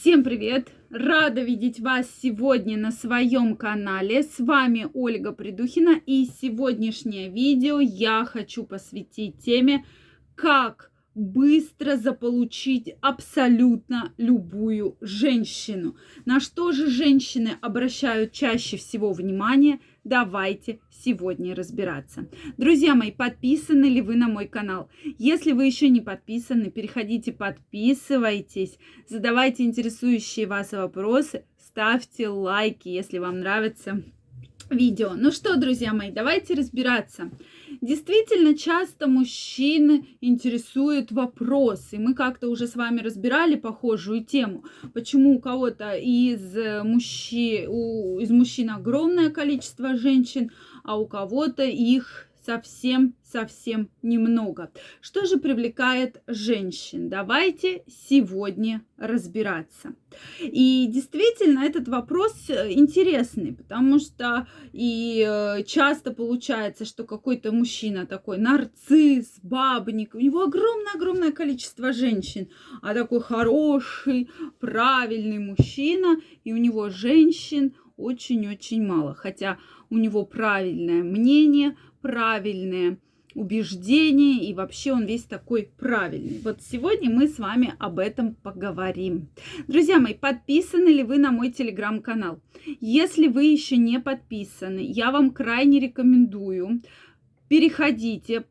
Всем привет! Рада видеть вас сегодня на своем канале. С вами Ольга Придухина и сегодняшнее видео я хочу посвятить теме, как быстро заполучить абсолютно любую женщину. На что же женщины обращают чаще всего внимание? Давайте сегодня разбираться. Друзья мои, подписаны ли вы на мой канал? Если вы еще не подписаны, переходите, подписывайтесь, задавайте интересующие вас вопросы, ставьте лайки, если вам нравится видео. Ну что, друзья мои, давайте разбираться. Действительно, часто мужчины интересует вопрос, и мы как-то уже с вами разбирали похожую тему, почему у кого-то из, мужчин, у, из мужчин огромное количество женщин, а у кого-то их совсем-совсем немного. Что же привлекает женщин? Давайте сегодня разбираться. И действительно, этот вопрос э, интересный, потому что и э, часто получается, что какой-то мужчина такой нарцисс, бабник, у него огромное-огромное количество женщин, а такой хороший, правильный мужчина, и у него женщин очень-очень мало. Хотя у него правильное мнение, правильные убеждения, и вообще он весь такой правильный. Вот сегодня мы с вами об этом поговорим. Друзья мои, подписаны ли вы на мой телеграм-канал? Если вы еще не подписаны, я вам крайне рекомендую, переходите,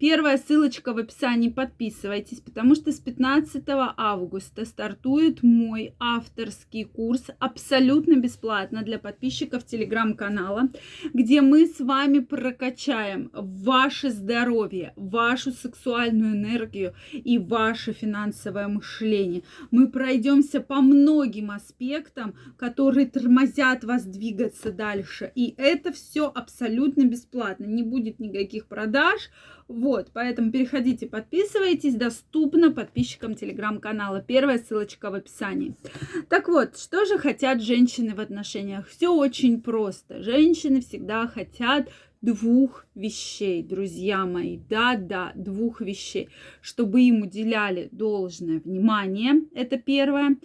Первая ссылочка в описании, подписывайтесь, потому что с 15 августа стартует мой авторский курс абсолютно бесплатно для подписчиков телеграм-канала, где мы с вами прокачаем ваше здоровье, вашу сексуальную энергию и ваше финансовое мышление. Мы пройдемся по многим аспектам, которые тормозят вас двигаться дальше. И это все абсолютно бесплатно. Не будет никаких продаж, вот, поэтому переходите, подписывайтесь, доступно подписчикам телеграм-канала. Первая ссылочка в описании. Так вот, что же хотят женщины в отношениях? Все очень просто. Женщины всегда хотят двух вещей, друзья мои. Да-да, двух вещей. Чтобы им уделяли должное внимание, это первое.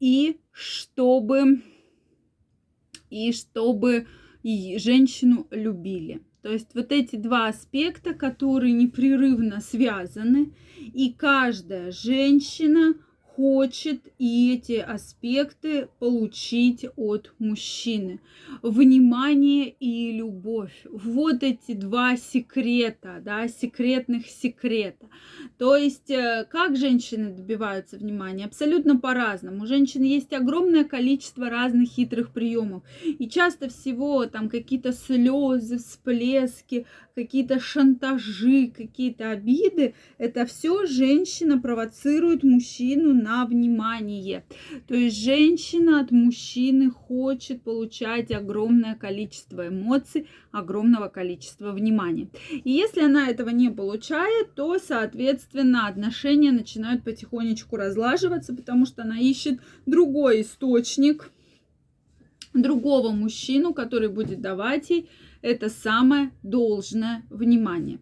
И чтобы, и чтобы и женщину любили. То есть вот эти два аспекта, которые непрерывно связаны, и каждая женщина хочет и эти аспекты получить от мужчины. Внимание и любовь. Вот эти два секрета, да, секретных секрета. То есть, э, как женщины добиваются внимания? Абсолютно по-разному. У женщин есть огромное количество разных хитрых приемов. И часто всего там какие-то слезы, всплески, какие-то шантажи, какие-то обиды, это все женщина провоцирует мужчину на внимание. То есть женщина от мужчины хочет получать огромное количество эмоций, огромного количества внимания. И если она этого не получает, то, соответственно, отношения начинают потихонечку разлаживаться, потому что она ищет другой источник, другого мужчину, который будет давать ей это самое должное внимание.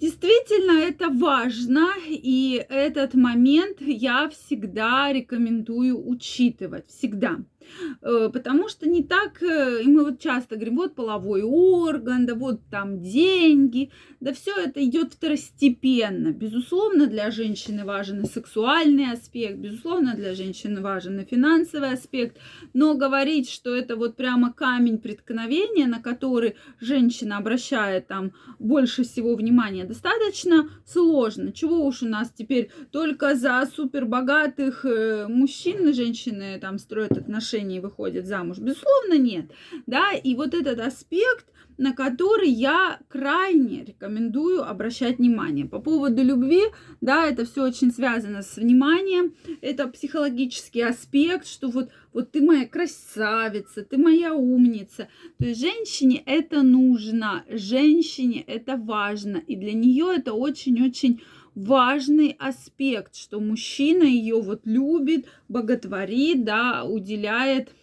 Действительно, это важно, и этот момент я всегда рекомендую учитывать, всегда. Э, потому что не так, э, и мы вот часто говорим, вот половой орган, да вот там деньги, да все это идет второстепенно. Безусловно, для женщины важен и сексуальный аспект, безусловно, для женщины важен и финансовый аспект, но говорить, что это вот прямо камень преткновения, на который женщина обращает там больше всего внимания, достаточно сложно. Чего уж у нас теперь только за супербогатых э, мужчин женщины там строят отношения, отношений выходит замуж? Безусловно, нет. Да, и вот этот аспект, на который я крайне рекомендую обращать внимание. По поводу любви, да, это все очень связано с вниманием, это психологический аспект, что вот, вот ты моя красавица, ты моя умница. То есть женщине это нужно, женщине это важно, и для нее это очень-очень важный аспект, что мужчина ее вот любит, боготворит, да, уделяет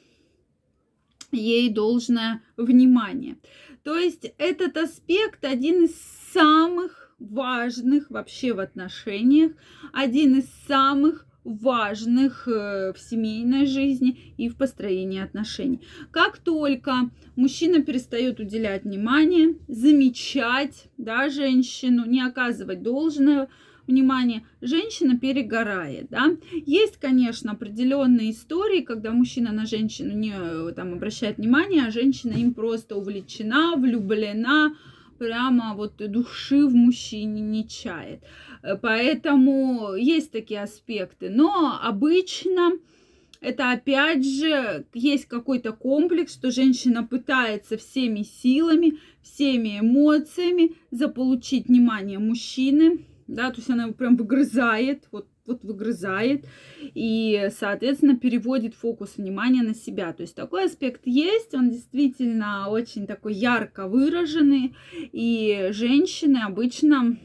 ей должное внимание. То есть этот аспект один из самых важных вообще в отношениях, один из самых важных э, в семейной жизни и в построении отношений. Как только мужчина перестает уделять внимание, замечать да, женщину, не оказывать должного внимание, женщина перегорает, да. Есть, конечно, определенные истории, когда мужчина на женщину не э, там обращает внимание, а женщина им просто увлечена, влюблена, прямо вот души в мужчине не чает. Э, поэтому есть такие аспекты. Но обычно это опять же есть какой-то комплекс, что женщина пытается всеми силами, всеми эмоциями заполучить внимание мужчины, да, то есть она его прям выгрызает, вот, вот выгрызает, и, соответственно, переводит фокус внимания на себя. То есть такой аспект есть, он действительно очень такой ярко выраженный, и женщины обычно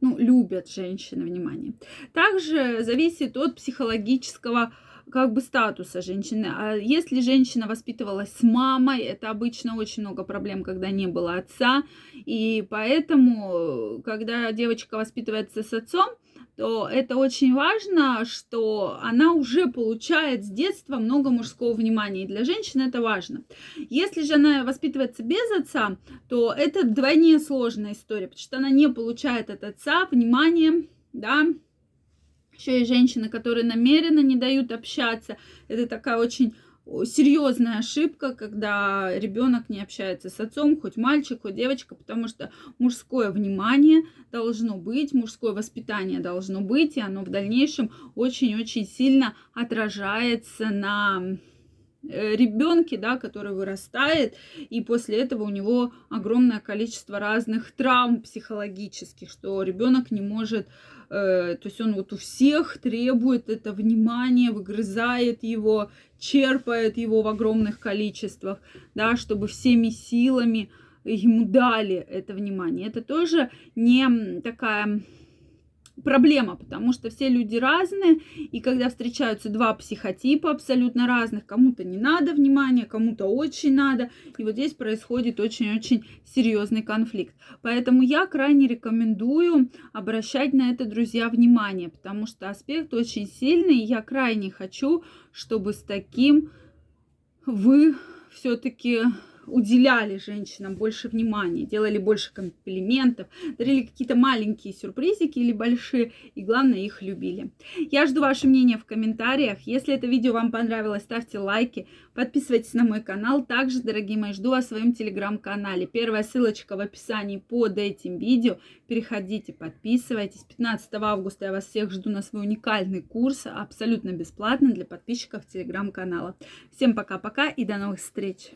ну, любят женщины внимание. Также зависит от психологического как бы статуса женщины. А если женщина воспитывалась с мамой, это обычно очень много проблем, когда не было отца. И поэтому, когда девочка воспитывается с отцом, то это очень важно, что она уже получает с детства много мужского внимания. И для женщины это важно. Если же она воспитывается без отца, то это вдвойне сложная история, потому что она не получает от отца внимания, да, еще и женщины, которые намеренно не дают общаться. Это такая очень серьезная ошибка, когда ребенок не общается с отцом, хоть мальчик, хоть девочка, потому что мужское внимание должно быть, мужское воспитание должно быть, и оно в дальнейшем очень-очень сильно отражается на ребенке, да, который вырастает, и после этого у него огромное количество разных травм психологических, что ребенок не может Э, то есть он вот у всех требует это внимание, выгрызает его, черпает его в огромных количествах, да, чтобы всеми силами ему дали это внимание. Это тоже не такая проблема, потому что все люди разные, и когда встречаются два психотипа абсолютно разных, кому-то не надо внимания, кому-то очень надо, и вот здесь происходит очень-очень серьезный конфликт. Поэтому я крайне рекомендую обращать на это, друзья, внимание, потому что аспект очень сильный, и я крайне хочу, чтобы с таким вы все-таки уделяли женщинам больше внимания, делали больше комплиментов, дарили какие-то маленькие сюрпризики или большие, и главное, их любили. Я жду ваше мнение в комментариях. Если это видео вам понравилось, ставьте лайки, подписывайтесь на мой канал. Также, дорогие мои, жду вас в своем телеграм-канале. Первая ссылочка в описании под этим видео. Переходите, подписывайтесь. 15 августа я вас всех жду на свой уникальный курс, абсолютно бесплатно для подписчиков телеграм-канала. Всем пока-пока и до новых встреч!